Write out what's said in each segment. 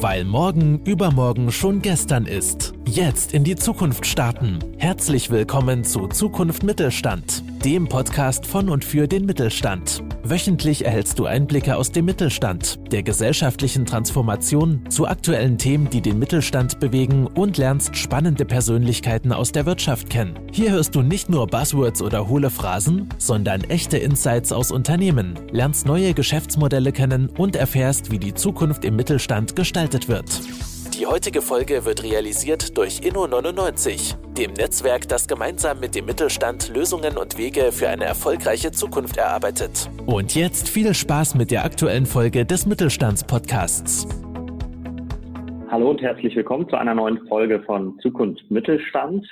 Weil morgen übermorgen schon gestern ist. Jetzt in die Zukunft starten. Herzlich willkommen zu Zukunft Mittelstand, dem Podcast von und für den Mittelstand. Wöchentlich erhältst du Einblicke aus dem Mittelstand, der gesellschaftlichen Transformation, zu aktuellen Themen, die den Mittelstand bewegen und lernst spannende Persönlichkeiten aus der Wirtschaft kennen. Hier hörst du nicht nur Buzzwords oder hohle Phrasen, sondern echte Insights aus Unternehmen, lernst neue Geschäftsmodelle kennen und erfährst, wie die Zukunft im Mittelstand gestaltet wird. Die heutige Folge wird realisiert durch Inno99, dem Netzwerk, das gemeinsam mit dem Mittelstand Lösungen und Wege für eine erfolgreiche Zukunft erarbeitet. Und jetzt viel Spaß mit der aktuellen Folge des Mittelstandspodcasts. Hallo und herzlich willkommen zu einer neuen Folge von Zukunft Mittelstand.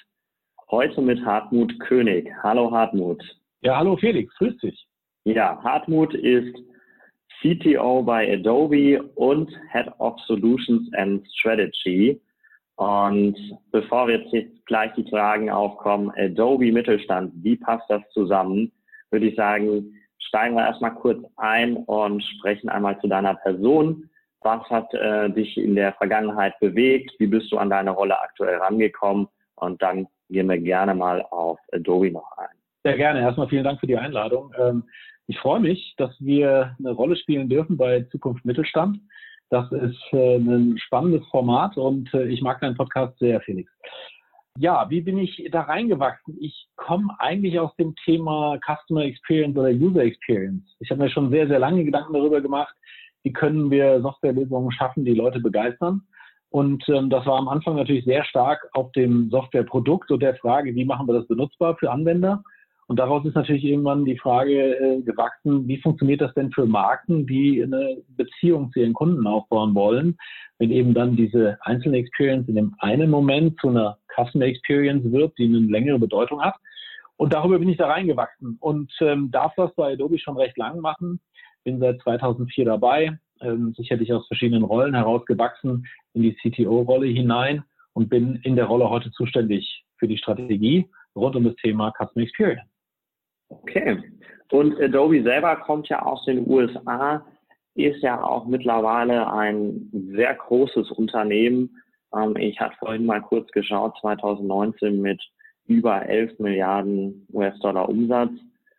Heute mit Hartmut König. Hallo Hartmut. Ja, hallo Felix, grüß dich. Ja, Hartmut ist CTO bei Adobe und Head of Solutions and Strategy. Und bevor wir jetzt gleich die Fragen aufkommen, Adobe Mittelstand, wie passt das zusammen, würde ich sagen, steigen wir erstmal kurz ein und sprechen einmal zu deiner Person. Was hat äh, dich in der Vergangenheit bewegt? Wie bist du an deine Rolle aktuell rangekommen? Und dann gehen wir gerne mal auf Adobe noch ein. Sehr gerne. Erstmal vielen Dank für die Einladung. Ähm, ich freue mich, dass wir eine Rolle spielen dürfen bei Zukunft Mittelstand. Das ist äh, ein spannendes Format und äh, ich mag deinen Podcast sehr, Felix. Ja, wie bin ich da reingewachsen? Ich komme eigentlich aus dem Thema Customer Experience oder User Experience. Ich habe mir schon sehr, sehr lange Gedanken darüber gemacht, wie können wir Softwarelösungen schaffen, die Leute begeistern. Und ähm, das war am Anfang natürlich sehr stark auf dem Softwareprodukt und der Frage, wie machen wir das benutzbar für Anwender. Und daraus ist natürlich irgendwann die Frage äh, gewachsen, wie funktioniert das denn für Marken, die eine Beziehung zu ihren Kunden aufbauen wollen, wenn eben dann diese einzelne Experience in dem einen Moment zu einer Customer Experience wird, die eine längere Bedeutung hat. Und darüber bin ich da reingewachsen und ähm, darf das bei Adobe schon recht lang machen. Bin seit 2004 dabei, ähm, sicherlich aus verschiedenen Rollen herausgewachsen in die CTO-Rolle hinein und bin in der Rolle heute zuständig für die Strategie rund um das Thema Customer Experience. Okay. Und Adobe selber kommt ja aus den USA, ist ja auch mittlerweile ein sehr großes Unternehmen. Ähm, ich hatte vorhin mal kurz geschaut, 2019 mit über 11 Milliarden US-Dollar Umsatz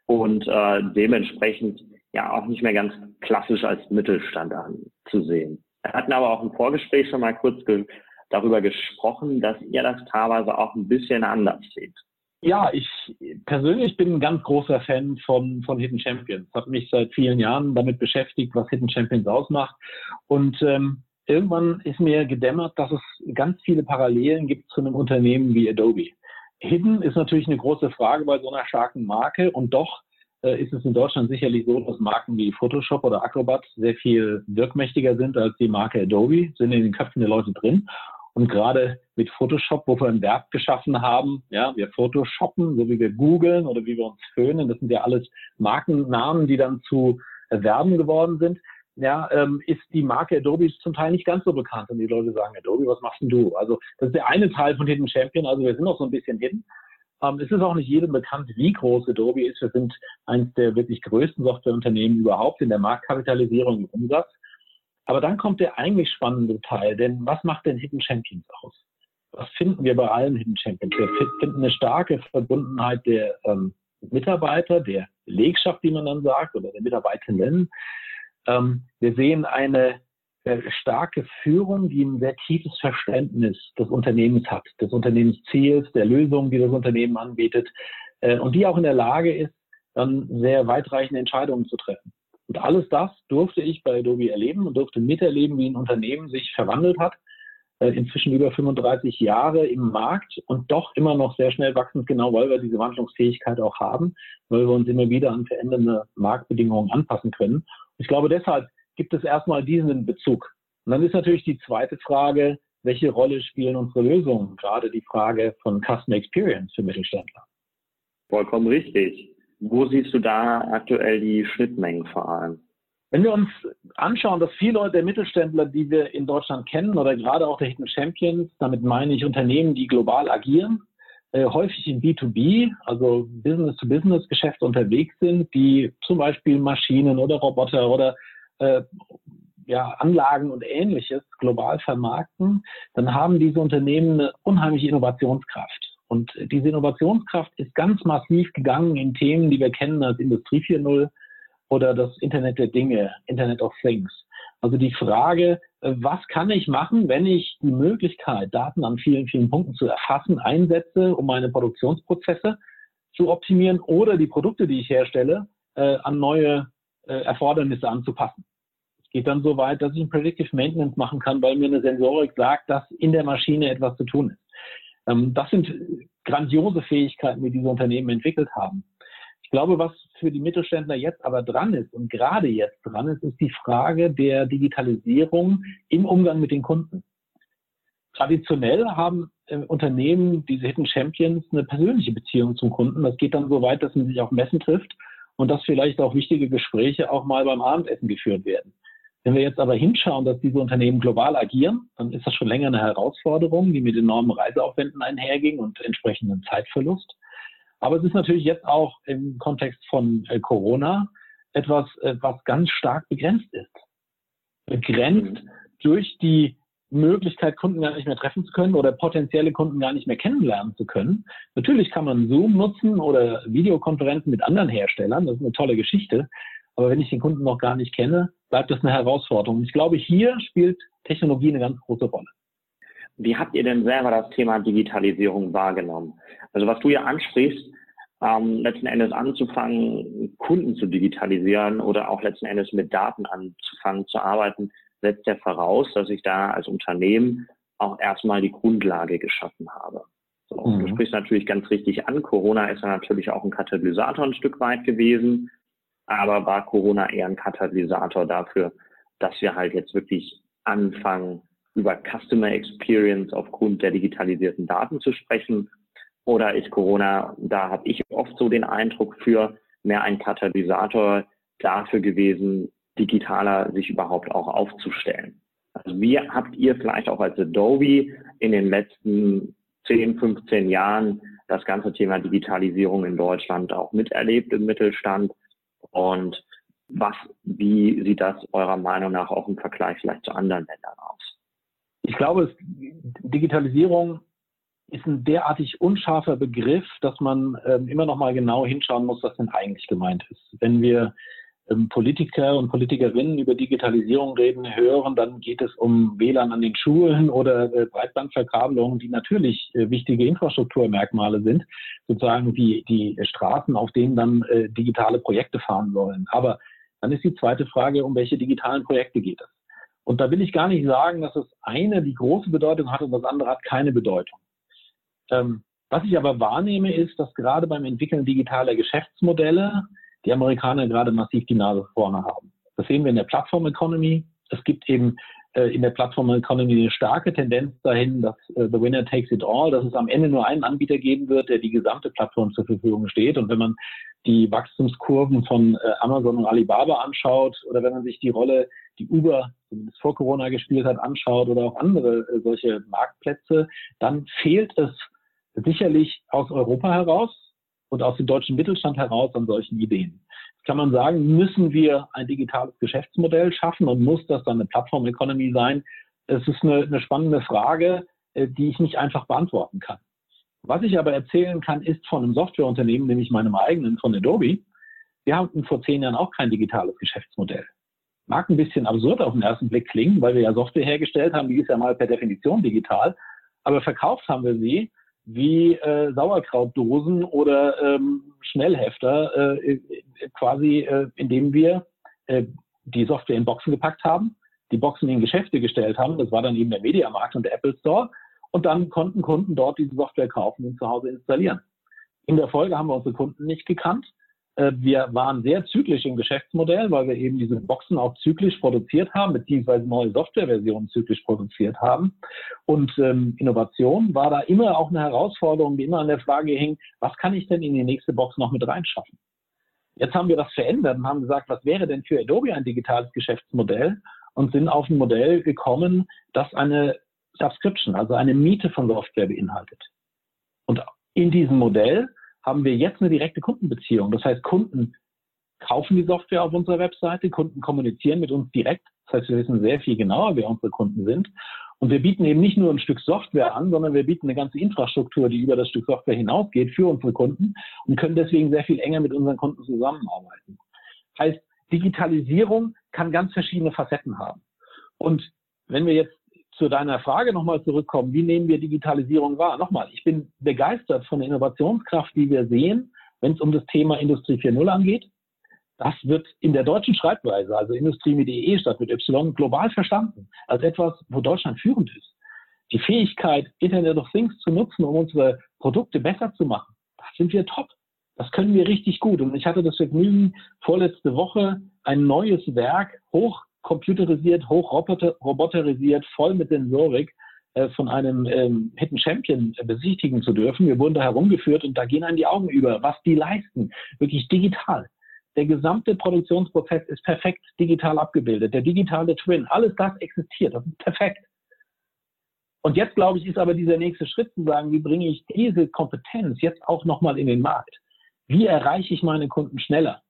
und äh, dementsprechend ja auch nicht mehr ganz klassisch als Mittelstand anzusehen. Wir hatten aber auch im Vorgespräch schon mal kurz darüber gesprochen, dass ihr das teilweise auch ein bisschen anders seht. Ja, ich persönlich bin ein ganz großer Fan von, von Hidden Champions. Habe mich seit vielen Jahren damit beschäftigt, was Hidden Champions ausmacht. Und ähm, irgendwann ist mir gedämmert, dass es ganz viele Parallelen gibt zu einem Unternehmen wie Adobe. Hidden ist natürlich eine große Frage bei so einer starken Marke und doch äh, ist es in Deutschland sicherlich so, dass Marken wie Photoshop oder Acrobat sehr viel wirkmächtiger sind als die Marke Adobe, sind in den Köpfen der Leute drin. Und gerade mit Photoshop, wo wir ein Verb geschaffen haben, ja, wir Photoshoppen, so wie wir googeln oder wie wir uns föhnen, das sind ja alles Markennamen, die dann zu Verben geworden sind. Ja, ähm, ist die Marke Adobe zum Teil nicht ganz so bekannt und die Leute sagen, Adobe, was machst denn du? Also das ist der eine Teil von Hidden Champion, also wir sind noch so ein bisschen hidden. Ähm, es ist auch nicht jedem bekannt, wie groß Adobe ist. Wir sind eines der wirklich größten Softwareunternehmen überhaupt in der Marktkapitalisierung im Umsatz. Aber dann kommt der eigentlich spannende Teil, denn was macht denn Hidden Champions aus? Was finden wir bei allen Hidden Champions? Wir finden eine starke Verbundenheit der ähm, Mitarbeiter, der Belegschaft, wie man dann sagt, oder der Mitarbeiterinnen. Ähm, wir sehen eine äh, starke Führung, die ein sehr tiefes Verständnis des Unternehmens hat, des Unternehmensziels, der Lösung, die das Unternehmen anbietet, äh, und die auch in der Lage ist, dann sehr weitreichende Entscheidungen zu treffen. Und alles das durfte ich bei Adobe erleben und durfte miterleben, wie ein Unternehmen sich verwandelt hat. Äh, inzwischen über 35 Jahre im Markt und doch immer noch sehr schnell wachsend, genau weil wir diese Wandlungsfähigkeit auch haben, weil wir uns immer wieder an verändernde Marktbedingungen anpassen können. Ich glaube, deshalb gibt es erstmal diesen Bezug. Und dann ist natürlich die zweite Frage, welche Rolle spielen unsere Lösungen? Gerade die Frage von Customer Experience für Mittelständler. Vollkommen richtig. Wo siehst du da aktuell die Schnittmengen vor allem? Wenn wir uns anschauen, dass viele der Mittelständler, die wir in Deutschland kennen, oder gerade auch der Hidden Champions, damit meine ich Unternehmen, die global agieren, äh, häufig in B2B, also Business-to-Business-Geschäfte unterwegs sind, die zum Beispiel Maschinen oder Roboter oder äh, ja, Anlagen und ähnliches global vermarkten, dann haben diese Unternehmen eine unheimliche Innovationskraft. Und diese Innovationskraft ist ganz massiv gegangen in Themen, die wir kennen als Industrie 4.0 oder das Internet der Dinge, Internet of Things. Also die Frage, äh, was kann ich machen, wenn ich die Möglichkeit, Daten an vielen, vielen Punkten zu erfassen, einsetze, um meine Produktionsprozesse zu optimieren oder die Produkte, die ich herstelle, äh, an neue äh, Erfordernisse anzupassen. Es geht dann so weit, dass ich ein Predictive Maintenance machen kann, weil mir eine Sensorik sagt, dass in der Maschine etwas zu tun ist. Ähm, das sind grandiose Fähigkeiten, die diese Unternehmen entwickelt haben. Ich glaube, was für die Mittelständler jetzt aber dran ist und gerade jetzt dran ist, ist die Frage der Digitalisierung im Umgang mit den Kunden. Traditionell haben äh, Unternehmen, diese Hidden Champions, eine persönliche Beziehung zum Kunden. Das geht dann so weit, dass man sich auf Messen trifft und dass vielleicht auch wichtige Gespräche auch mal beim Abendessen geführt werden. Wenn wir jetzt aber hinschauen, dass diese Unternehmen global agieren, dann ist das schon länger eine Herausforderung, die mit enormen Reiseaufwänden einherging und entsprechendem Zeitverlust. Aber es ist natürlich jetzt auch im Kontext von äh, Corona etwas, äh, was ganz stark begrenzt ist. Begrenzt mhm. durch die Möglichkeit, Kunden gar nicht mehr treffen zu können oder potenzielle Kunden gar nicht mehr kennenlernen zu können. Natürlich kann man Zoom nutzen oder Videokonferenzen mit anderen Herstellern. Das ist eine tolle Geschichte. Aber wenn ich den Kunden noch gar nicht kenne, bleibt das eine Herausforderung. Ich glaube, hier spielt Technologie eine ganz große Rolle. Wie habt ihr denn selber das Thema Digitalisierung wahrgenommen? Also was du ja ansprichst, ähm, letzten Endes anzufangen, Kunden zu digitalisieren oder auch letzten Endes mit Daten anzufangen zu arbeiten, setzt ja voraus, dass ich da als Unternehmen auch erstmal die Grundlage geschaffen habe. So, mhm. Du sprichst natürlich ganz richtig an. Corona ist ja natürlich auch ein Katalysator ein Stück weit gewesen, aber war Corona eher ein Katalysator dafür, dass wir halt jetzt wirklich anfangen, über Customer Experience aufgrund der digitalisierten Daten zu sprechen? Oder ist Corona, da habe ich oft so den Eindruck für, mehr ein Katalysator dafür gewesen, digitaler sich überhaupt auch aufzustellen? Also wie habt ihr vielleicht auch als Adobe in den letzten 10, 15 Jahren das ganze Thema Digitalisierung in Deutschland auch miterlebt im Mittelstand? Und was, wie sieht das eurer Meinung nach auch im Vergleich vielleicht zu anderen Ländern aus? Ich glaube, es, Digitalisierung ist ein derartig unscharfer Begriff, dass man ähm, immer noch mal genau hinschauen muss, was denn eigentlich gemeint ist. Wenn wir Politiker und Politikerinnen über Digitalisierung reden hören, dann geht es um WLAN an den Schulen oder äh, Breitbandverkabelung, die natürlich äh, wichtige Infrastrukturmerkmale sind, sozusagen die, die Straßen, auf denen dann äh, digitale Projekte fahren sollen. Aber dann ist die zweite Frage, um welche digitalen Projekte geht es? Und da will ich gar nicht sagen, dass das eine die große Bedeutung hat und das andere hat keine Bedeutung. Ähm, was ich aber wahrnehme, ist, dass gerade beim Entwickeln digitaler Geschäftsmodelle die Amerikaner gerade massiv die Nase vorne haben. Das sehen wir in der Plattform Economy. Es gibt eben äh, in der Plattform Economy eine starke Tendenz dahin, dass äh, the winner takes it all, dass es am Ende nur einen Anbieter geben wird, der die gesamte Plattform zur Verfügung steht. Und wenn man die Wachstumskurven von äh, Amazon und Alibaba anschaut oder wenn man sich die Rolle, die Uber zumindest vor Corona gespielt hat, anschaut oder auch andere äh, solche Marktplätze, dann fehlt es sicherlich aus Europa heraus und aus dem deutschen Mittelstand heraus an solchen Ideen. Kann man sagen, müssen wir ein digitales Geschäftsmodell schaffen und muss das dann eine Plattform-Economy sein? Es ist eine, eine spannende Frage, äh, die ich nicht einfach beantworten kann. Was ich aber erzählen kann, ist von einem Softwareunternehmen, nämlich meinem eigenen, von Adobe. Wir hatten vor zehn Jahren auch kein digitales Geschäftsmodell. Mag ein bisschen absurd auf den ersten Blick klingen, weil wir ja Software hergestellt haben, die ist ja mal per Definition digital. Aber verkauft haben wir sie wie äh, Sauerkrautdosen oder ähm, Schnellhefter, äh, quasi äh, indem wir äh, die Software in Boxen gepackt haben, die Boxen in Geschäfte gestellt haben. Das war dann eben der Mediamarkt und der Apple Store. Und dann konnten Kunden dort diese Software kaufen und zu Hause installieren. In der Folge haben wir unsere Kunden nicht gekannt. Äh, wir waren sehr zyklisch im Geschäftsmodell, weil wir eben diese Boxen auch zyklisch produziert haben, beziehungsweise neue Softwareversionen zyklisch produziert haben. Und ähm, Innovation war da immer auch eine Herausforderung, die immer an der Frage hing, was kann ich denn in die nächste Box noch mit reinschaffen? Jetzt haben wir das verändert und haben gesagt, was wäre denn für Adobe ein digitales Geschäftsmodell? Und sind auf ein Modell gekommen, das eine Subscription, also eine Miete von Software beinhaltet. Und in diesem Modell haben wir jetzt eine direkte Kundenbeziehung. Das heißt, Kunden kaufen die Software auf unserer Webseite, Kunden kommunizieren mit uns direkt. Das heißt, wir wissen sehr viel genauer, wer unsere Kunden sind. Und wir bieten eben nicht nur ein Stück Software an, sondern wir bieten eine ganze Infrastruktur, die über das Stück Software hinausgeht für unsere Kunden und können deswegen sehr viel enger mit unseren Kunden zusammenarbeiten. Heißt, Digitalisierung kann ganz verschiedene Facetten haben. Und wenn wir jetzt zu deiner Frage nochmal zurückkommen, wie nehmen wir Digitalisierung wahr? Nochmal, ich bin begeistert von der Innovationskraft, die wir sehen, wenn es um das Thema Industrie 4.0 angeht. Das wird in der deutschen Schreibweise, also Industrie mit EE statt mit Y, global verstanden als etwas, wo Deutschland führend ist. Die Fähigkeit, Internet of Things zu nutzen, um unsere Produkte besser zu machen, da sind wir top. Das können wir richtig gut. Und ich hatte das Vergnügen, vorletzte Woche ein neues Werk, hoch computerisiert, hoch roboterisiert, voll mit Sensorik, äh, von einem ähm, Hidden Champion besichtigen zu dürfen. Wir wurden da herumgeführt und da gehen einem die Augen über, was die leisten. Wirklich digital. Der gesamte Produktionsprozess ist perfekt digital abgebildet. Der digitale Twin, alles das existiert. Das ist perfekt. Und jetzt, glaube ich, ist aber dieser nächste Schritt zu sagen, wie bringe ich diese Kompetenz jetzt auch nochmal in den Markt? Wie erreiche ich meine Kunden schneller?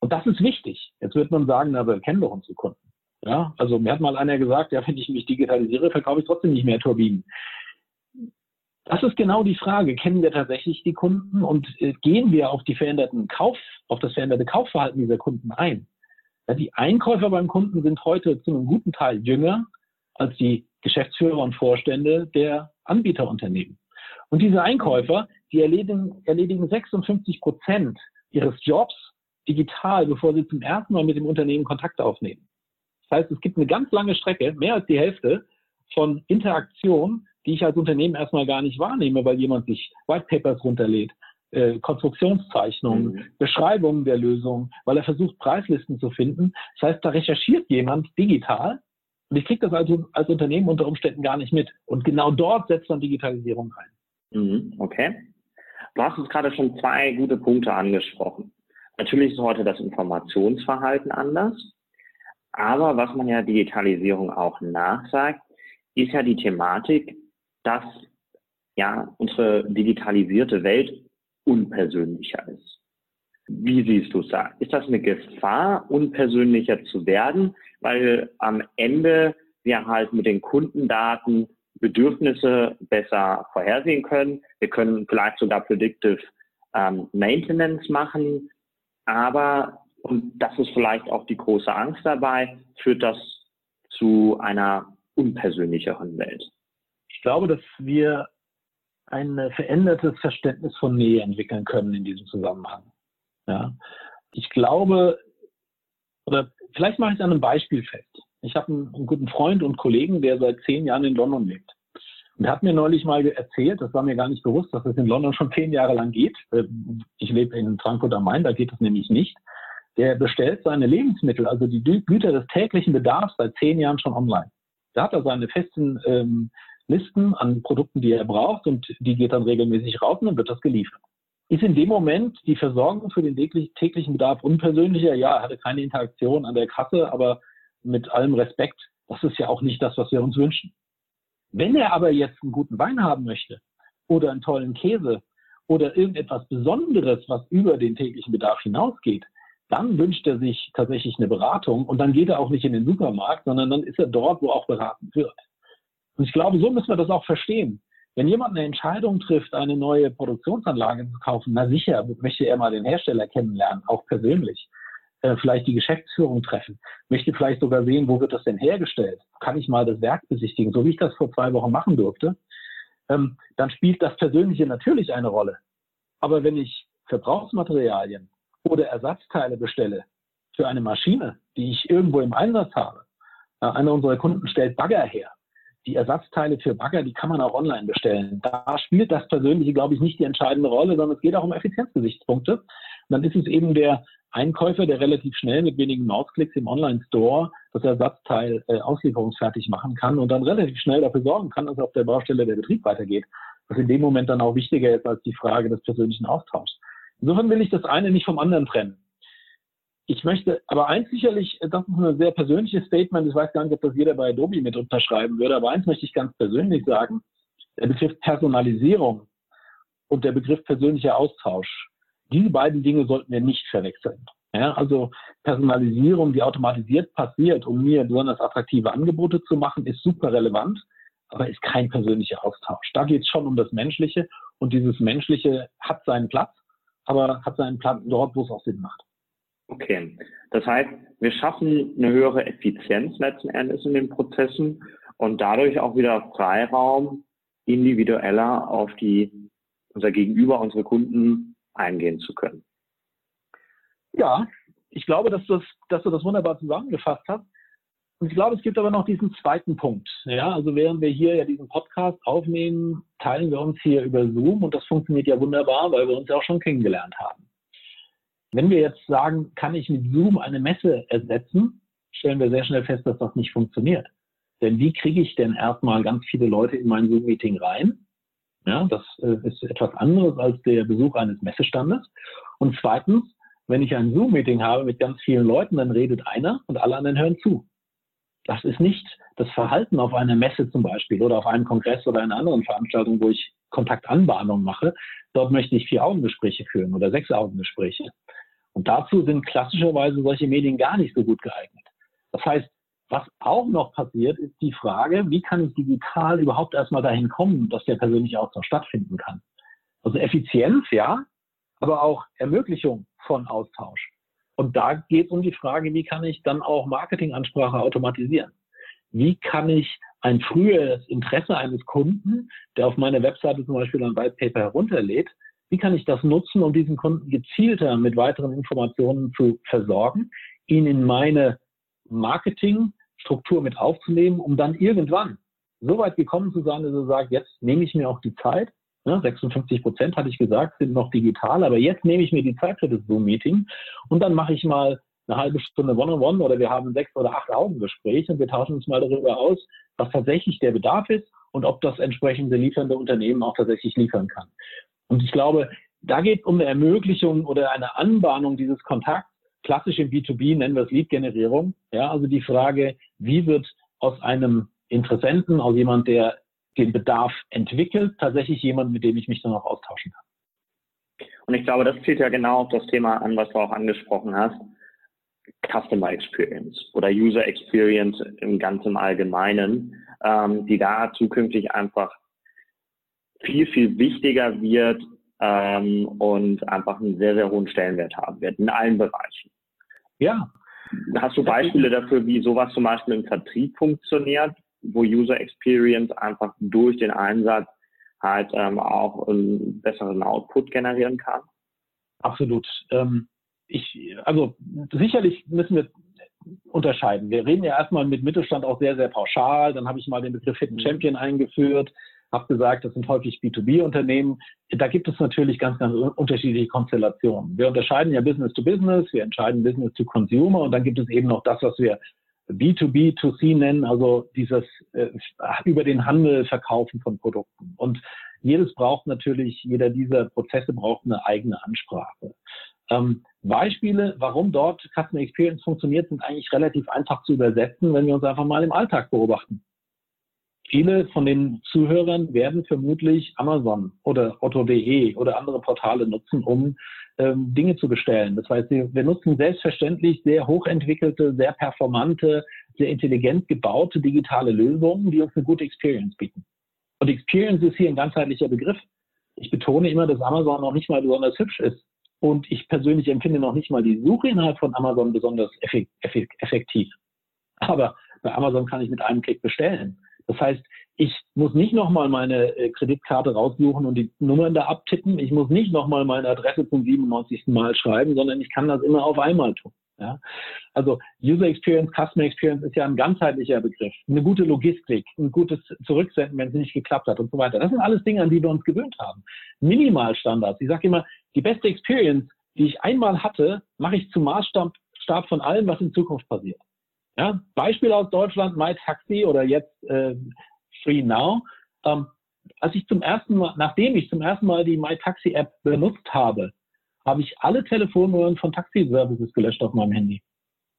Und das ist wichtig. Jetzt wird man sagen, na, wir kennen doch unsere Kunden. Ja, also mir hat mal einer gesagt, ja, wenn ich mich digitalisiere, verkaufe ich trotzdem nicht mehr Turbinen. Das ist genau die Frage. Kennen wir tatsächlich die Kunden und äh, gehen wir auf die veränderten Kauf, auf das veränderte Kaufverhalten dieser Kunden ein? Ja, die Einkäufer beim Kunden sind heute zu einem guten Teil jünger als die Geschäftsführer und Vorstände der Anbieterunternehmen. Und diese Einkäufer, die erledigen, erledigen 56 Prozent ihres Jobs digital, bevor sie zum ersten Mal mit dem Unternehmen Kontakt aufnehmen. Das heißt, es gibt eine ganz lange Strecke, mehr als die Hälfte von Interaktion, die ich als Unternehmen erstmal gar nicht wahrnehme, weil jemand sich White Papers runterlädt, äh, Konstruktionszeichnungen, mhm. Beschreibungen der Lösung, weil er versucht, Preislisten zu finden. Das heißt, da recherchiert jemand digital und ich kriege das also als Unternehmen unter Umständen gar nicht mit. Und genau dort setzt dann Digitalisierung ein. Mhm. Okay. Du hast uns gerade schon zwei gute Punkte angesprochen. Natürlich ist heute das Informationsverhalten anders. Aber was man ja Digitalisierung auch nachsagt, ist ja die Thematik, dass ja unsere digitalisierte Welt unpersönlicher ist. Wie siehst du es da? Ist das eine Gefahr, unpersönlicher zu werden, weil am Ende wir halt mit den Kundendaten Bedürfnisse besser vorhersehen können. Wir können vielleicht sogar Predictive ähm, Maintenance machen, aber, und das ist vielleicht auch die große Angst dabei, führt das zu einer unpersönlicheren Welt glaube, dass wir ein verändertes Verständnis von Nähe entwickeln können in diesem Zusammenhang. Ja. Ich glaube, oder vielleicht mache ich es an einem Beispiel fest. Ich habe einen, einen, guten Freund und Kollegen, der seit zehn Jahren in London lebt. Und er hat mir neulich mal erzählt, das war mir gar nicht bewusst, dass es in London schon zehn Jahre lang geht. Äh, ich lebe in Frankfurt am Main, da geht es nämlich nicht. Der bestellt seine Lebensmittel, also die Güter des täglichen Bedarfs seit zehn Jahren schon online. Da hat er seine festen ähm, Listen an Produkten, die er braucht und die geht dann regelmäßig raus und dann wird das geliefert. Ist in dem Moment die Versorgung für den täglichen Bedarf unpersönlicher? Ja, er hatte keine Interaktion an der Kasse, aber mit allem Respekt, das ist ja auch nicht das, was wir uns wünschen. Wenn er aber jetzt einen guten Wein haben möchte oder einen tollen Käse oder irgendetwas Besonderes, was über den täglichen Bedarf hinausgeht, dann wünscht er sich tatsächlich eine Beratung und dann geht er auch nicht in den Supermarkt, sondern dann ist er dort, wo auch beraten wird. Und ich glaube, so müssen wir das auch verstehen. Wenn jemand eine Entscheidung trifft, eine neue Produktionsanlage zu kaufen, na sicher, möchte er mal den Hersteller kennenlernen, auch persönlich. Äh, vielleicht die Geschäftsführung treffen, möchte vielleicht sogar sehen, wo wird das denn hergestellt? Kann ich mal das Werk besichtigen, so wie ich das vor zwei Wochen machen durfte? Ähm, dann spielt das Persönliche natürlich eine Rolle. Aber wenn ich Verbrauchsmaterialien oder Ersatzteile bestelle für eine Maschine, die ich irgendwo im Einsatz habe, einer unserer Kunden stellt Bagger her, die Ersatzteile für Bagger, die kann man auch online bestellen. Da spielt das Persönliche, glaube ich, nicht die entscheidende Rolle, sondern es geht auch um Effizienzgesichtspunkte. Und dann ist es eben der Einkäufer, der relativ schnell mit wenigen Mausklicks im Online-Store das Ersatzteil äh, auslieferungsfertig machen kann und dann relativ schnell dafür sorgen kann, dass auf der Baustelle der Betrieb weitergeht. Was in dem Moment dann auch wichtiger ist als die Frage des persönlichen Austauschs. Insofern will ich das eine nicht vom anderen trennen. Ich möchte, aber eins sicherlich, das ist ein sehr persönliches Statement, ich weiß gar nicht, ob das jeder bei Adobe mit unterschreiben würde, aber eins möchte ich ganz persönlich sagen, der Begriff Personalisierung und der Begriff persönlicher Austausch, diese beiden Dinge sollten wir nicht verwechseln. Ja, also Personalisierung, die automatisiert passiert, um mir besonders attraktive Angebote zu machen, ist super relevant, aber ist kein persönlicher Austausch. Da geht es schon um das Menschliche und dieses Menschliche hat seinen Platz, aber hat seinen Platz dort, wo es auch Sinn macht. Okay, das heißt, wir schaffen eine höhere Effizienz letzten Endes in den Prozessen und dadurch auch wieder Freiraum, individueller auf die unser Gegenüber, unsere Kunden eingehen zu können. Ja, ich glaube, dass, das, dass du das wunderbar zusammengefasst hast. Und ich glaube, es gibt aber noch diesen zweiten Punkt. Ja, also während wir hier ja diesen Podcast aufnehmen, teilen wir uns hier über Zoom und das funktioniert ja wunderbar, weil wir uns ja auch schon kennengelernt haben. Wenn wir jetzt sagen, kann ich mit Zoom eine Messe ersetzen, stellen wir sehr schnell fest, dass das nicht funktioniert. Denn wie kriege ich denn erstmal ganz viele Leute in mein Zoom-Meeting rein? Ja, das äh, ist etwas anderes als der Besuch eines Messestandes. Und zweitens, wenn ich ein Zoom-Meeting habe mit ganz vielen Leuten, dann redet einer und alle anderen hören zu. Das ist nicht das Verhalten auf einer Messe zum Beispiel oder auf einem Kongress oder einer anderen Veranstaltung, wo ich Kontaktanbahnung mache. Dort möchte ich vier Augengespräche führen oder sechs Augengespräche. Und dazu sind klassischerweise solche Medien gar nicht so gut geeignet. Das heißt, was auch noch passiert, ist die Frage, wie kann ich digital überhaupt erstmal dahin kommen, dass der persönliche Austausch stattfinden kann. Also Effizienz, ja, aber auch Ermöglichung von Austausch. Und da geht es um die Frage, wie kann ich dann auch Marketingansprache automatisieren? Wie kann ich ein frühes Interesse eines Kunden, der auf meiner Webseite zum Beispiel ein White Paper herunterlädt, wie kann ich das nutzen, um diesen Kunden gezielter mit weiteren Informationen zu versorgen, ihn in meine Marketingstruktur mit aufzunehmen, um dann irgendwann so weit gekommen zu sein, dass er sagt, jetzt nehme ich mir auch die Zeit. Ja, 56 Prozent hatte ich gesagt, sind noch digital, aber jetzt nehme ich mir die Zeit für das Zoom-Meeting und dann mache ich mal eine halbe Stunde One-on-One -on -One oder wir haben sechs oder acht Augengespräche und wir tauschen uns mal darüber aus, was tatsächlich der Bedarf ist und ob das entsprechende liefernde Unternehmen auch tatsächlich liefern kann. Und ich glaube, da geht es um eine Ermöglichung oder eine Anbahnung dieses Kontakts. Klassisch im B2B nennen wir es Lead-Generierung. Ja, also die Frage, wie wird aus einem Interessenten, aus jemand, der den Bedarf entwickelt, tatsächlich jemand, mit dem ich mich dann auch austauschen kann. Und ich glaube, das zieht ja genau auf das Thema an, was du auch angesprochen hast. Customer Experience oder User Experience im ganzen Allgemeinen, ähm, die da zukünftig einfach viel, viel wichtiger wird ähm, und einfach einen sehr, sehr hohen Stellenwert haben wird in allen Bereichen. Ja. Hast du Beispiele dafür, wie sowas zum Beispiel im Vertrieb funktioniert, wo User Experience einfach durch den Einsatz halt ähm, auch einen besseren Output generieren kann? Absolut. Ähm, ich, also sicherlich müssen wir unterscheiden. Wir reden ja erstmal mit Mittelstand auch sehr, sehr pauschal. Dann habe ich mal den Begriff Hidden Champion eingeführt habe gesagt, das sind häufig B2B-Unternehmen. Da gibt es natürlich ganz, ganz unterschiedliche Konstellationen. Wir unterscheiden ja Business to Business, wir entscheiden Business to Consumer und dann gibt es eben noch das, was wir B2B to C nennen, also dieses äh, über den Handel verkaufen von Produkten. Und jedes braucht natürlich, jeder dieser Prozesse braucht eine eigene Ansprache. Ähm, Beispiele, warum dort Customer Experience funktioniert, sind eigentlich relativ einfach zu übersetzen, wenn wir uns einfach mal im Alltag beobachten. Viele von den Zuhörern werden vermutlich Amazon oder Otto.de oder andere Portale nutzen, um ähm, Dinge zu bestellen. Das heißt, wir, nutzen selbstverständlich sehr hochentwickelte, sehr performante, sehr intelligent gebaute digitale Lösungen, die uns eine gute Experience bieten. Und Experience ist hier ein ganzheitlicher Begriff. Ich betone immer, dass Amazon noch nicht mal besonders hübsch ist. Und ich persönlich empfinde noch nicht mal die Suche innerhalb von Amazon besonders effektiv. Aber bei Amazon kann ich mit einem Klick bestellen. Das heißt, ich muss nicht nochmal meine äh, Kreditkarte raussuchen und die Nummern da abtippen. Ich muss nicht nochmal meine Adresse zum 97. Mal schreiben, sondern ich kann das immer auf einmal tun. Ja? Also User Experience, Customer Experience ist ja ein ganzheitlicher Begriff. Eine gute Logistik, ein gutes Zurücksenden, wenn es nicht geklappt hat und so weiter. Das sind alles Dinge, an die wir uns gewöhnt haben. Minimalstandards. Ich sage immer, die beste Experience, die ich einmal hatte, mache ich zum Maßstab von allem, was in Zukunft passiert. Ja, Beispiel aus Deutschland, MyTaxi oder jetzt äh, Free Now. Ähm, als ich zum ersten Mal, nachdem ich zum ersten Mal die MyTaxi-App benutzt habe, habe ich alle Telefonnummern von Taxi-Services gelöscht auf meinem Handy.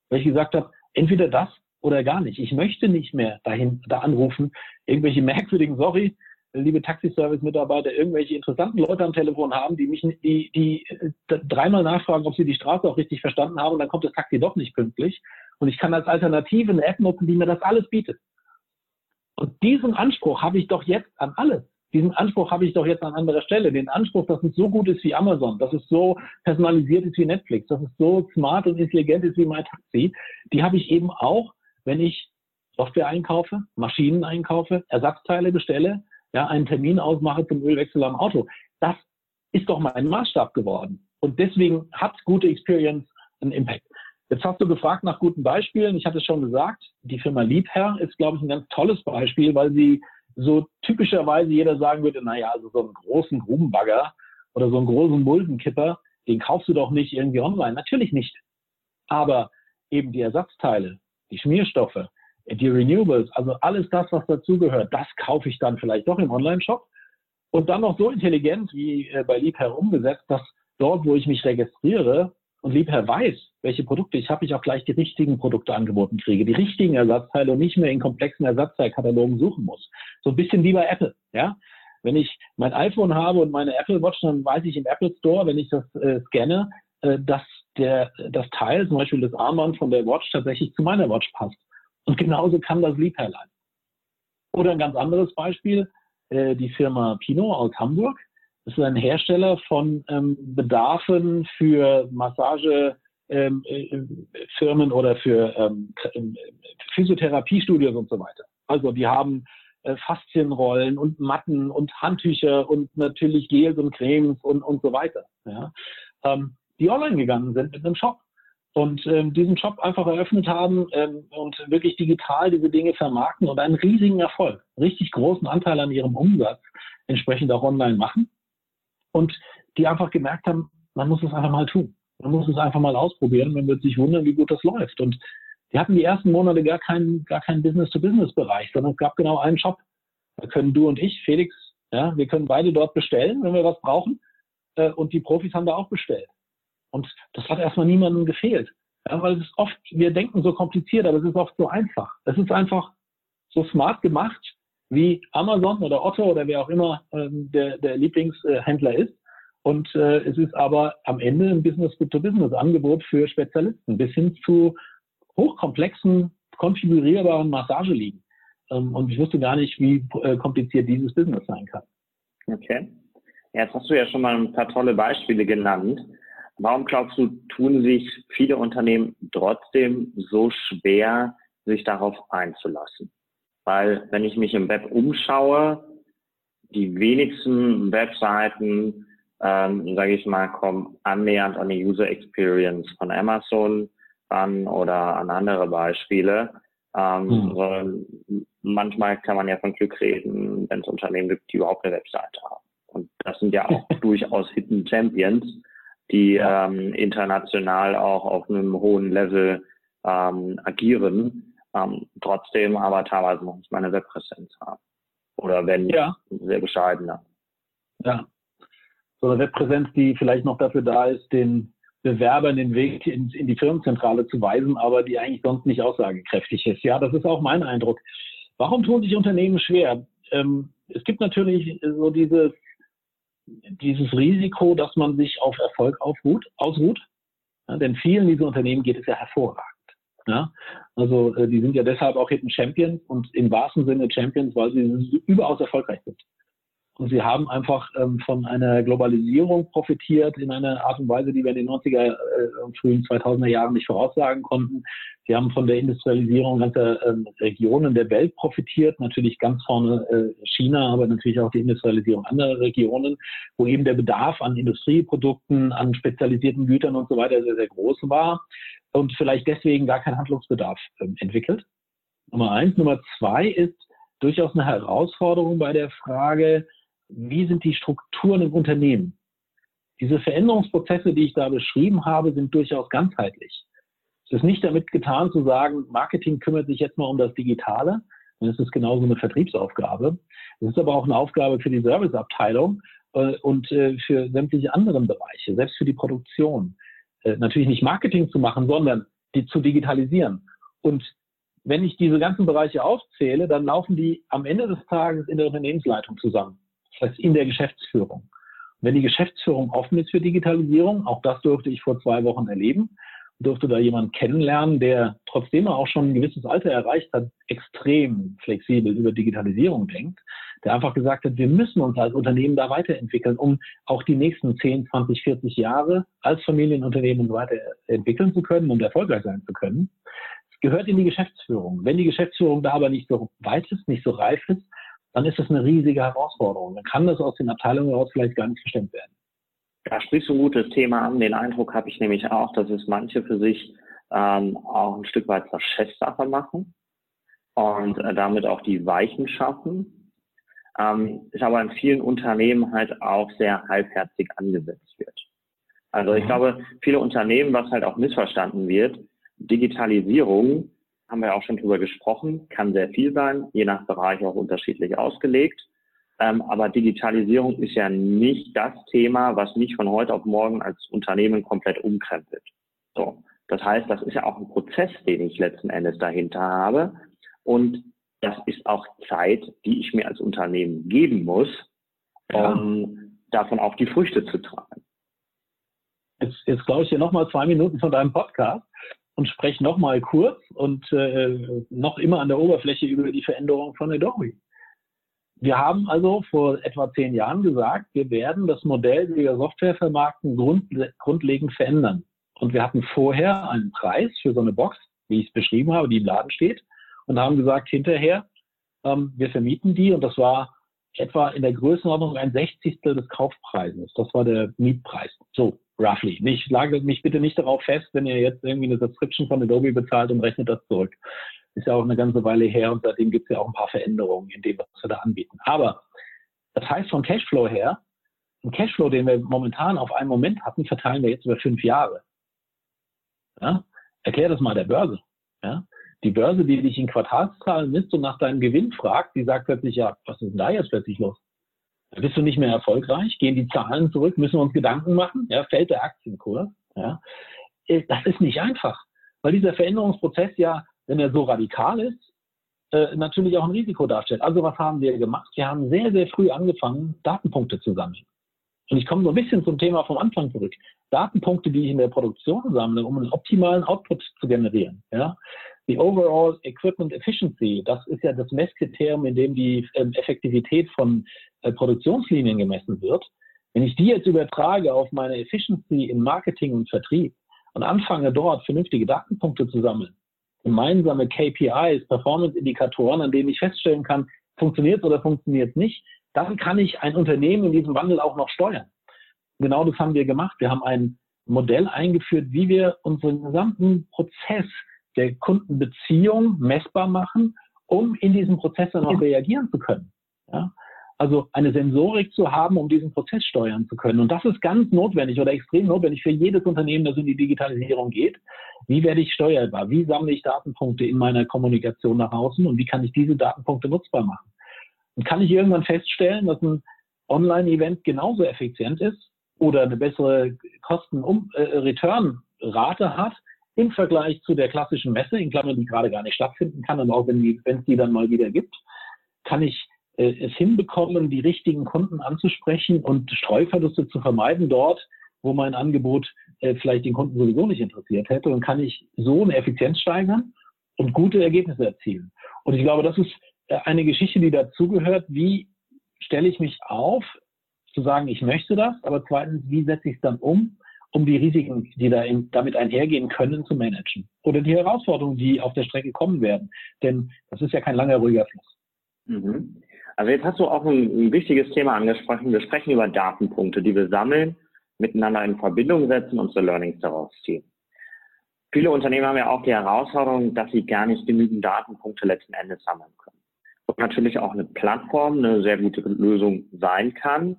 Weil ich gesagt habe, entweder das oder gar nicht. Ich möchte nicht mehr dahin, da anrufen, irgendwelche merkwürdigen, sorry, liebe Taxiservice-Mitarbeiter, irgendwelche interessanten Leute am Telefon haben, die mich, die, die äh, dreimal nachfragen, ob sie die Straße auch richtig verstanden haben, und dann kommt das Taxi doch nicht pünktlich. Und ich kann als Alternative eine App nutzen, die mir das alles bietet. Und diesen Anspruch habe ich doch jetzt an alles. Diesen Anspruch habe ich doch jetzt an anderer Stelle. Den Anspruch, dass es so gut ist wie Amazon, dass es so personalisiert ist wie Netflix, dass es so smart und intelligent ist wie mein Taxi, die habe ich eben auch, wenn ich Software einkaufe, Maschinen einkaufe, Ersatzteile bestelle, ja, einen Termin ausmache zum Ölwechsel am Auto. Das ist doch mein Maßstab geworden. Und deswegen hat gute Experience einen Impact. Jetzt hast du gefragt nach guten Beispielen. Ich hatte es schon gesagt, die Firma Liebherr ist, glaube ich, ein ganz tolles Beispiel, weil sie so typischerweise jeder sagen würde, naja, also so einen großen Grubenbagger oder so einen großen Muldenkipper, den kaufst du doch nicht irgendwie online. Natürlich nicht. Aber eben die Ersatzteile, die Schmierstoffe, die Renewables, also alles das, was dazugehört, das kaufe ich dann vielleicht doch im Online-Shop. Und dann noch so intelligent wie äh, bei Liebherr umgesetzt, dass dort, wo ich mich registriere und Liebherr weiß, welche Produkte ich habe, ich auch gleich die richtigen Produkte angeboten kriege, die richtigen Ersatzteile und nicht mehr in komplexen Ersatzteilkatalogen suchen muss. So ein bisschen wie bei Apple, ja. Wenn ich mein iPhone habe und meine Apple Watch, dann weiß ich im Apple Store, wenn ich das äh, scanne, äh, dass der, das Teil, zum Beispiel das Armband von der Watch, tatsächlich zu meiner Watch passt. Und genauso kann das Liebherrlein. Oder ein ganz anderes Beispiel, äh, die Firma Pino aus Hamburg. Das ist ein Hersteller von ähm, Bedarfen für Massagefirmen ähm, äh, oder für ähm, ähm, Physiotherapiestudios und so weiter. Also die haben äh, Faszienrollen und Matten und Handtücher und natürlich Gels und Cremes und, und so weiter. Ja? Ähm, die online gegangen sind mit einem Shop und ähm, diesen Shop einfach eröffnet haben ähm, und wirklich digital diese Dinge vermarkten und einen riesigen Erfolg, richtig großen Anteil an ihrem Umsatz entsprechend auch online machen. Und die einfach gemerkt haben, man muss es einfach mal tun. Man muss es einfach mal ausprobieren. Man wird sich wundern, wie gut das läuft. Und die hatten die ersten Monate gar keinen, gar keinen Business-to-Business-Bereich, sondern es gab genau einen Shop. Da können du und ich, Felix, ja, wir können beide dort bestellen, wenn wir was brauchen. Äh, und die Profis haben da auch bestellt. Und das hat erstmal niemandem gefehlt. Ja, weil es ist oft, wir denken so kompliziert, aber es ist oft so einfach. Es ist einfach so smart gemacht, wie Amazon oder Otto oder wer auch immer ähm, der, der Lieblingshändler ist. Und äh, es ist aber am Ende ein Business-to-Business-Angebot für Spezialisten bis hin zu hochkomplexen, konfigurierbaren Massageliegen. Ähm, und ich wusste gar nicht, wie äh, kompliziert dieses Business sein kann. Okay. Jetzt hast du ja schon mal ein paar tolle Beispiele genannt. Warum glaubst du, tun sich viele Unternehmen trotzdem so schwer, sich darauf einzulassen? Weil wenn ich mich im Web umschaue, die wenigsten Webseiten, ähm, sage ich mal, kommen annähernd an die User Experience von Amazon an oder an andere Beispiele. Ähm, mhm. manchmal kann man ja von Glück reden, wenn es Unternehmen gibt, die überhaupt eine Webseite haben. Und das sind ja auch durchaus Hidden Champions, die ja. ähm, international auch auf einem hohen Level ähm, agieren, ähm, trotzdem aber teilweise nicht mal eine Webpräsenz haben. Oder wenn ja. sehr bescheidener. Ja. So eine Webpräsenz, die vielleicht noch dafür da ist, den Bewerbern den Weg in, in die Firmenzentrale zu weisen, aber die eigentlich sonst nicht aussagekräftig ist. Ja, das ist auch mein Eindruck. Warum tun sich Unternehmen schwer? Ähm, es gibt natürlich so dieses dieses Risiko, dass man sich auf Erfolg aufruht, ausruht. Ja, denn vielen dieser Unternehmen geht es ja hervorragend. Ja? Also äh, die sind ja deshalb auch Hidden Champions und im wahrsten Sinne Champions, weil sie überaus erfolgreich sind. Und sie haben einfach ähm, von einer Globalisierung profitiert in einer Art und Weise, die wir in den 90er äh, frühen 2000er Jahren nicht voraussagen konnten. Sie haben von der Industrialisierung ganzer ähm, Regionen der Welt profitiert, natürlich ganz vorne äh, China, aber natürlich auch die Industrialisierung anderer Regionen, wo eben der Bedarf an Industrieprodukten, an spezialisierten Gütern und so weiter sehr, sehr groß war und vielleicht deswegen gar kein Handlungsbedarf ähm, entwickelt. Nummer eins. Nummer zwei ist durchaus eine Herausforderung bei der Frage, wie sind die Strukturen im Unternehmen? Diese Veränderungsprozesse, die ich da beschrieben habe, sind durchaus ganzheitlich. Es ist nicht damit getan zu sagen, Marketing kümmert sich jetzt mal um das Digitale, dann ist es genauso eine Vertriebsaufgabe. Es ist aber auch eine Aufgabe für die Serviceabteilung äh, und äh, für sämtliche anderen Bereiche, selbst für die Produktion. Äh, natürlich nicht Marketing zu machen, sondern die zu digitalisieren. Und wenn ich diese ganzen Bereiche aufzähle, dann laufen die am Ende des Tages in der Unternehmensleitung zusammen. Das heißt, in der Geschäftsführung. Und wenn die Geschäftsführung offen ist für Digitalisierung, auch das durfte ich vor zwei Wochen erleben, durfte da jemanden kennenlernen, der trotzdem auch schon ein gewisses Alter erreicht hat, extrem flexibel über Digitalisierung denkt, der einfach gesagt hat, wir müssen uns als Unternehmen da weiterentwickeln, um auch die nächsten 10, 20, 40 Jahre als Familienunternehmen weiterentwickeln zu können und erfolgreich sein zu können. Es gehört in die Geschäftsführung. Wenn die Geschäftsführung da aber nicht so weit ist, nicht so reif ist, dann ist das eine riesige Herausforderung. Dann kann das aus den Abteilungen heraus vielleicht gar nicht bestimmt werden. Da sprichst du ein gutes Thema an. Den Eindruck habe ich nämlich auch, dass es manche für sich ähm, auch ein Stück weit zur Chefsache machen und äh, damit auch die Weichen schaffen. Ähm, ist aber in vielen Unternehmen halt auch sehr halbherzig angesetzt wird. Also ich mhm. glaube, viele Unternehmen, was halt auch missverstanden wird, Digitalisierung, haben wir auch schon drüber gesprochen, kann sehr viel sein, je nach Bereich auch unterschiedlich ausgelegt. Ähm, aber Digitalisierung ist ja nicht das Thema, was mich von heute auf morgen als Unternehmen komplett umkrempelt. So. Das heißt, das ist ja auch ein Prozess, den ich letzten Endes dahinter habe. Und das ist auch Zeit, die ich mir als Unternehmen geben muss, ja. um davon auch die Früchte zu tragen. Jetzt, jetzt glaube ich dir nochmal zwei Minuten von deinem Podcast und spreche nochmal kurz und äh, noch immer an der Oberfläche über die Veränderung von Adobe. Wir haben also vor etwa zehn Jahren gesagt, wir werden das Modell, wie wir Software vermarkten, grund, grundlegend verändern. Und wir hatten vorher einen Preis für so eine Box, wie ich es beschrieben habe, die im Laden steht, und haben gesagt, hinterher, ähm, wir vermieten die und das war etwa in der Größenordnung ein Sechzigstel des Kaufpreises. Das war der Mietpreis. So, roughly. Nicht, lagert mich bitte nicht darauf fest, wenn ihr jetzt irgendwie eine Subscription von Adobe bezahlt und rechnet das zurück ist ja auch eine ganze Weile her und seitdem gibt es ja auch ein paar Veränderungen in dem, was wir da anbieten. Aber das heißt vom Cashflow her, ein Cashflow, den wir momentan auf einen Moment hatten, verteilen wir jetzt über fünf Jahre. Ja? Erklär das mal der Börse. Ja? Die Börse, die dich in Quartalszahlen misst und nach deinem Gewinn fragt, die sagt plötzlich, ja, was ist denn da jetzt plötzlich los? Bist du nicht mehr erfolgreich, gehen die Zahlen zurück, müssen wir uns Gedanken machen, ja, fällt der Aktienkurs. Ja? Äh, das ist nicht einfach, weil dieser Veränderungsprozess ja wenn er so radikal ist, äh, natürlich auch ein Risiko darstellt. Also was haben wir gemacht? Wir haben sehr, sehr früh angefangen, Datenpunkte zu sammeln. Und ich komme so ein bisschen zum Thema vom Anfang zurück. Datenpunkte, die ich in der Produktion sammle, um einen optimalen Output zu generieren. Ja? Die Overall Equipment Efficiency, das ist ja das Messkriterium, in dem die ähm, Effektivität von äh, Produktionslinien gemessen wird. Wenn ich die jetzt übertrage auf meine Efficiency im Marketing und Vertrieb und anfange dort vernünftige Datenpunkte zu sammeln, gemeinsame KPIs, Performance-Indikatoren, an denen ich feststellen kann, funktioniert oder funktioniert nicht, dann kann ich ein Unternehmen in diesem Wandel auch noch steuern. Genau das haben wir gemacht. Wir haben ein Modell eingeführt, wie wir unseren gesamten Prozess der Kundenbeziehung messbar machen, um in diesem Prozess dann auch reagieren zu können. Ja? Also eine Sensorik zu haben, um diesen Prozess steuern zu können. Und das ist ganz notwendig oder extrem notwendig für jedes Unternehmen, das in die Digitalisierung geht. Wie werde ich steuerbar? Wie sammle ich Datenpunkte in meiner Kommunikation nach außen und wie kann ich diese Datenpunkte nutzbar machen? Und kann ich irgendwann feststellen, dass ein Online-Event genauso effizient ist oder eine bessere Kosten-Return-Rate äh, hat im Vergleich zu der klassischen Messe, in Klammern, die gerade gar nicht stattfinden kann und auch wenn, es die dann mal wieder gibt, kann ich äh, es hinbekommen, die richtigen Kunden anzusprechen und Streuverluste zu vermeiden dort, wo mein Angebot äh, vielleicht den Kunden sowieso nicht interessiert hätte und kann ich so eine Effizienz steigern und gute Ergebnisse erzielen. Und ich glaube, das ist äh, eine Geschichte, die dazugehört. Wie stelle ich mich auf, zu sagen, ich möchte das, aber zweitens, wie setze ich es dann um, um die Risiken, die da in, damit einhergehen können, zu managen? Oder die Herausforderungen, die auf der Strecke kommen werden. Denn das ist ja kein langer, ruhiger Fluss. Mhm. Also jetzt hast du auch ein, ein wichtiges Thema angesprochen. Wir sprechen über Datenpunkte, die wir sammeln, miteinander in Verbindung setzen und so Learnings daraus ziehen. Viele Unternehmen haben ja auch die Herausforderung, dass sie gar nicht genügend Datenpunkte letzten Endes sammeln können. Und natürlich auch eine Plattform eine sehr gute Lösung sein kann,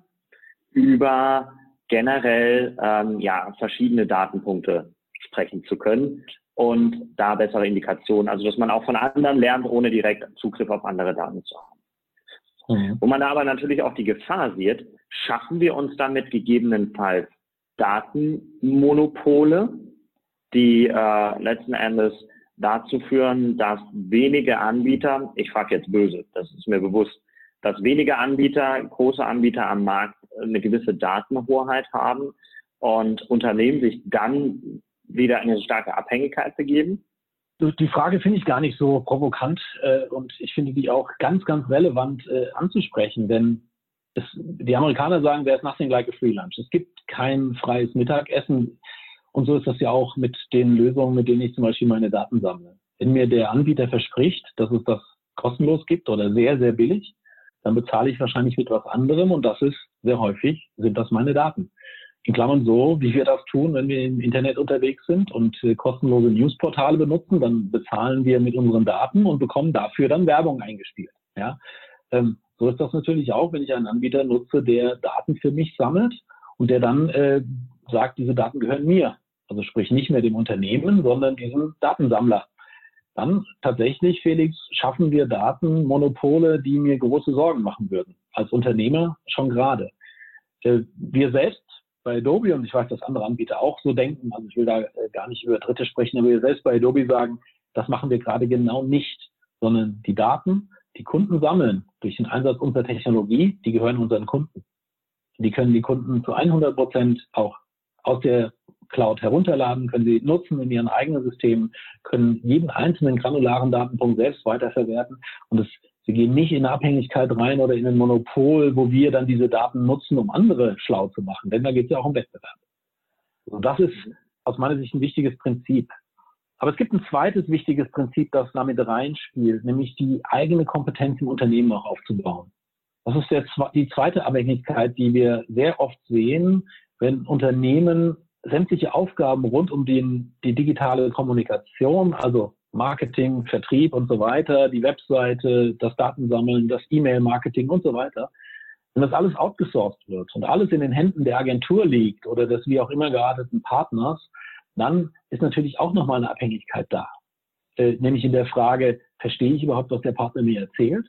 über generell ähm, ja verschiedene Datenpunkte sprechen zu können und da bessere Indikationen, also dass man auch von anderen lernt, ohne direkt Zugriff auf andere Daten zu haben. Mhm. Wo man da aber natürlich auch die Gefahr sieht, schaffen wir uns damit gegebenenfalls Datenmonopole, die äh, letzten Endes dazu führen, dass wenige Anbieter, ich frage jetzt böse, das ist mir bewusst, dass wenige Anbieter, große Anbieter am Markt eine gewisse Datenhoheit haben und Unternehmen sich dann wieder in eine starke Abhängigkeit begeben? Die Frage finde ich gar nicht so provokant äh, und ich finde die auch ganz, ganz relevant äh, anzusprechen, denn es, die Amerikaner sagen, there's nothing like a free lunch. Es gibt kein freies Mittagessen und so ist das ja auch mit den Lösungen, mit denen ich zum Beispiel meine Daten sammle. Wenn mir der Anbieter verspricht, dass es das kostenlos gibt oder sehr, sehr billig, dann bezahle ich wahrscheinlich mit was anderem und das ist sehr häufig, sind das meine Daten. In Klammern so, wie wir das tun, wenn wir im Internet unterwegs sind und äh, kostenlose Newsportale benutzen, dann bezahlen wir mit unseren Daten und bekommen dafür dann Werbung eingespielt. Ja? Ähm, so ist das natürlich auch, wenn ich einen Anbieter nutze, der Daten für mich sammelt und der dann äh, sagt, diese Daten gehören mir. Also sprich nicht mehr dem Unternehmen, sondern diesem Datensammler. Dann tatsächlich, Felix, schaffen wir Datenmonopole, die mir große Sorgen machen würden. Als Unternehmer schon gerade. Äh, wir selbst bei Adobe, und ich weiß, dass andere Anbieter auch so denken, also ich will da äh, gar nicht über Dritte sprechen, aber wir selbst bei Adobe sagen, das machen wir gerade genau nicht, sondern die Daten, die Kunden sammeln durch den Einsatz unserer Technologie, die gehören unseren Kunden. Die können die Kunden zu 100 Prozent auch aus der Cloud herunterladen, können sie nutzen in ihren eigenen Systemen, können jeden einzelnen granularen Datenpunkt selbst weiterverwerten und es Sie gehen nicht in Abhängigkeit rein oder in ein Monopol, wo wir dann diese Daten nutzen, um andere schlau zu machen. Denn da geht es ja auch um Wettbewerb. Und das ist aus meiner Sicht ein wichtiges Prinzip. Aber es gibt ein zweites wichtiges Prinzip, das damit reinspielt, nämlich die eigene Kompetenz im Unternehmen auch aufzubauen. Das ist der, die zweite Abhängigkeit, die wir sehr oft sehen, wenn Unternehmen sämtliche Aufgaben rund um den, die digitale Kommunikation, also Marketing, Vertrieb und so weiter, die Webseite, das Datensammeln, das E-Mail-Marketing und so weiter, wenn das alles outgesourced wird und alles in den Händen der Agentur liegt oder des wie auch immer gearteten Partners, dann ist natürlich auch nochmal eine Abhängigkeit da. Äh, nämlich in der Frage, verstehe ich überhaupt, was der Partner mir erzählt?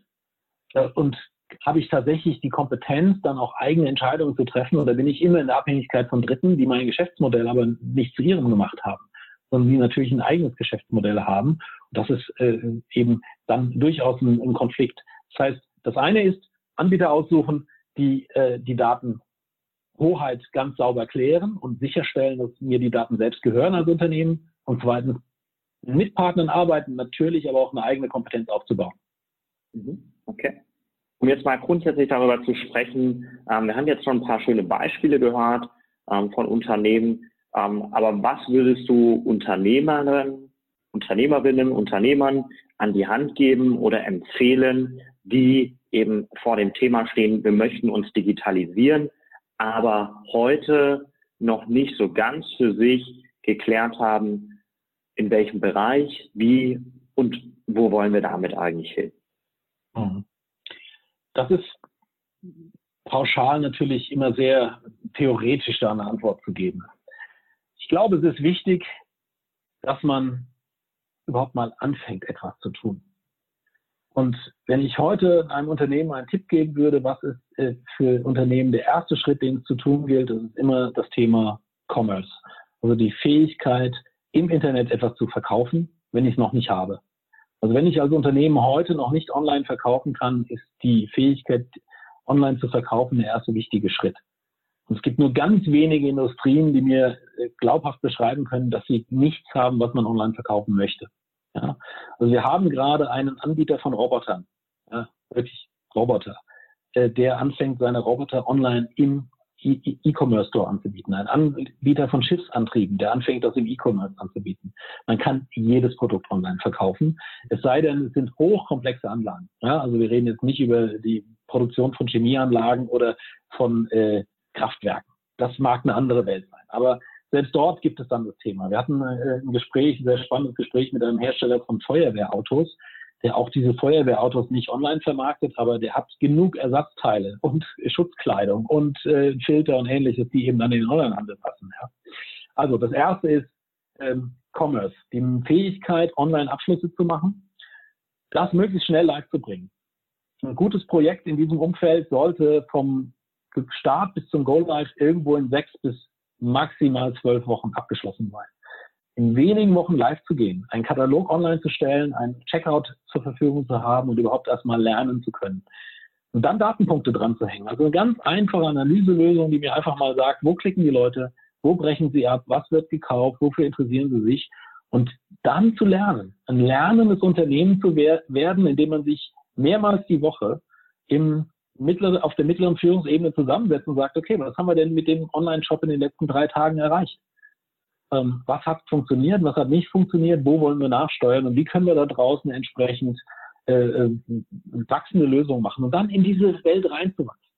Äh, und habe ich tatsächlich die Kompetenz, dann auch eigene Entscheidungen zu treffen oder bin ich immer in der Abhängigkeit von Dritten, die mein Geschäftsmodell aber nicht zu ihrem gemacht haben? sondern die natürlich ein eigenes Geschäftsmodell haben. Und das ist äh, eben dann durchaus ein, ein, Konflikt. Das heißt, das eine ist Anbieter aussuchen, die äh, die Datenhoheit ganz sauber klären und sicherstellen, dass mir die Daten selbst gehören als Unternehmen. Und zweitens mit Partnern arbeiten, natürlich aber auch eine eigene Kompetenz aufzubauen. Um jetzt mal grundsätzlich darüber zu sprechen, ähm, wir haben jetzt schon ein paar schöne Beispiele gehört ähm, von Unternehmen, ähm, aber was würdest du Unternehmerinnen, Unternehmerinnen, Unternehmern an die Hand geben oder empfehlen, die eben vor dem Thema stehen, wir möchten uns digitalisieren, aber heute noch nicht so ganz für sich geklärt haben, in welchem Bereich, wie und wo wollen wir damit eigentlich hin? Mhm. Das ist pauschal natürlich immer sehr theoretisch da eine Antwort zu geben ich glaube, es ist wichtig, dass man überhaupt mal anfängt, etwas zu tun. Und wenn ich heute einem Unternehmen einen Tipp geben würde, was ist äh, für Unternehmen der erste Schritt, den es zu tun gilt, das ist immer das Thema Commerce. Also die Fähigkeit, im Internet etwas zu verkaufen, wenn ich es noch nicht habe. Also wenn ich als Unternehmen heute noch nicht online verkaufen kann, ist die Fähigkeit, online zu verkaufen, der erste wichtige Schritt. Und es gibt nur ganz wenige Industrien, die mir äh, glaubhaft beschreiben können, dass sie nichts haben, was man online verkaufen möchte. Ja? Also wir haben gerade einen Anbieter von Robotern, ja, wirklich Roboter, äh, der anfängt, seine Roboter online im E-Commerce Store anzubieten. Ein Anbieter von Schiffsantrieben, der anfängt, das im E-Commerce anzubieten. Man kann jedes Produkt online verkaufen. Es sei denn, es sind hochkomplexe Anlagen. Ja, also wir reden jetzt nicht über die Produktion von Chemieanlagen oder von äh, Kraftwerken. Das mag eine andere Welt sein. Aber selbst dort gibt es dann das Thema. Wir hatten äh, ein Gespräch, ein sehr spannendes Gespräch mit einem Hersteller von Feuerwehrautos, der auch diese Feuerwehrautos nicht online vermarktet, aber der hat genug Ersatzteile und Schutzkleidung und äh, Filter und ähnliches, die eben dann in den Onlinehandel passen. Ja. Also das erste ist ähm, Commerce, die Fähigkeit, online Abschlüsse zu machen, das möglichst schnell live zu bringen. Ein gutes Projekt in diesem Umfeld sollte vom Start bis zum Go Live irgendwo in sechs bis maximal zwölf Wochen abgeschlossen sein. In wenigen Wochen live zu gehen, einen Katalog online zu stellen, einen Checkout zur Verfügung zu haben und überhaupt erstmal lernen zu können. Und dann Datenpunkte dran zu hängen. Also eine ganz einfache Analyselösung, die mir einfach mal sagt, wo klicken die Leute, wo brechen sie ab, was wird gekauft, wofür interessieren sie sich und dann zu lernen, ein lernendes Unternehmen zu werden, indem man sich mehrmals die Woche im mittlere, auf der mittleren Führungsebene zusammensetzt und sagt, okay, was haben wir denn mit dem Online-Shop in den letzten drei Tagen erreicht? Ähm, was hat funktioniert, was hat nicht funktioniert, wo wollen wir nachsteuern und wie können wir da draußen entsprechend äh, äh, wachsende Lösungen machen und dann in diese Welt reinzuwachsen.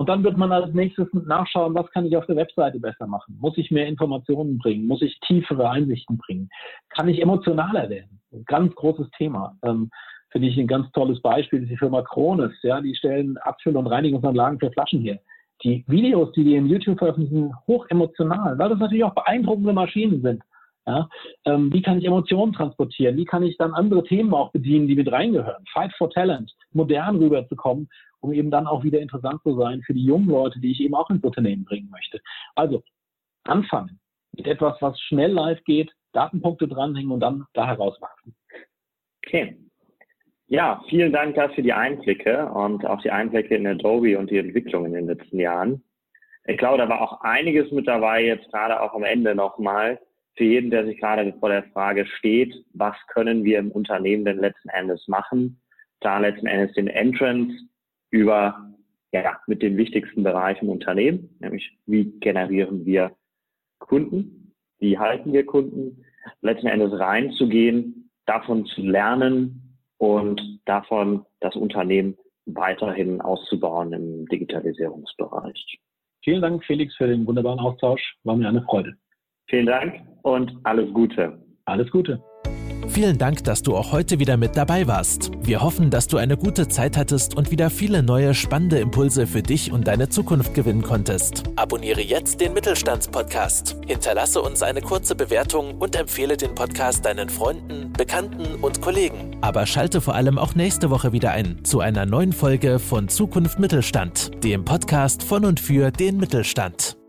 Und dann wird man als nächstes nachschauen, was kann ich auf der Webseite besser machen? Muss ich mehr Informationen bringen? Muss ich tiefere Einsichten bringen? Kann ich emotionaler werden? Ein ganz großes Thema. Ähm, Finde ich ein ganz tolles Beispiel ist die Firma Krones. Ja, die stellen Abfüll- und Reinigungsanlagen für Flaschen her. Die Videos, die die in YouTube veröffentlichen, hoch emotional, weil das natürlich auch beeindruckende Maschinen sind. Ja, ähm, wie kann ich Emotionen transportieren? Wie kann ich dann andere Themen auch bedienen, die mit reingehören? Fight for Talent, modern rüberzukommen um eben dann auch wieder interessant zu sein für die jungen Leute, die ich eben auch ins Unternehmen bringen möchte. Also anfangen mit etwas, was schnell live geht, Datenpunkte dranhängen und dann da herauswachsen. Okay. Ja, vielen Dank dafür die Einblicke und auch die Einblicke in Adobe und die Entwicklung in den letzten Jahren. Ich glaube, da war auch einiges mit dabei, jetzt gerade auch am Ende nochmal, für jeden, der sich gerade vor der Frage steht, was können wir im Unternehmen denn letzten Endes machen, da letzten Endes den Entrance über ja, mit den wichtigsten Bereichen im Unternehmen, nämlich wie generieren wir Kunden, wie halten wir Kunden, letzten Endes reinzugehen, davon zu lernen und davon das Unternehmen weiterhin auszubauen im Digitalisierungsbereich. Vielen Dank, Felix, für den wunderbaren Austausch. War mir eine Freude. Vielen Dank und alles Gute. Alles Gute. Vielen Dank, dass du auch heute wieder mit dabei warst. Wir hoffen, dass du eine gute Zeit hattest und wieder viele neue spannende Impulse für dich und deine Zukunft gewinnen konntest. Abonniere jetzt den Mittelstandspodcast. Hinterlasse uns eine kurze Bewertung und empfehle den Podcast deinen Freunden, Bekannten und Kollegen. Aber schalte vor allem auch nächste Woche wieder ein zu einer neuen Folge von Zukunft Mittelstand, dem Podcast von und für den Mittelstand.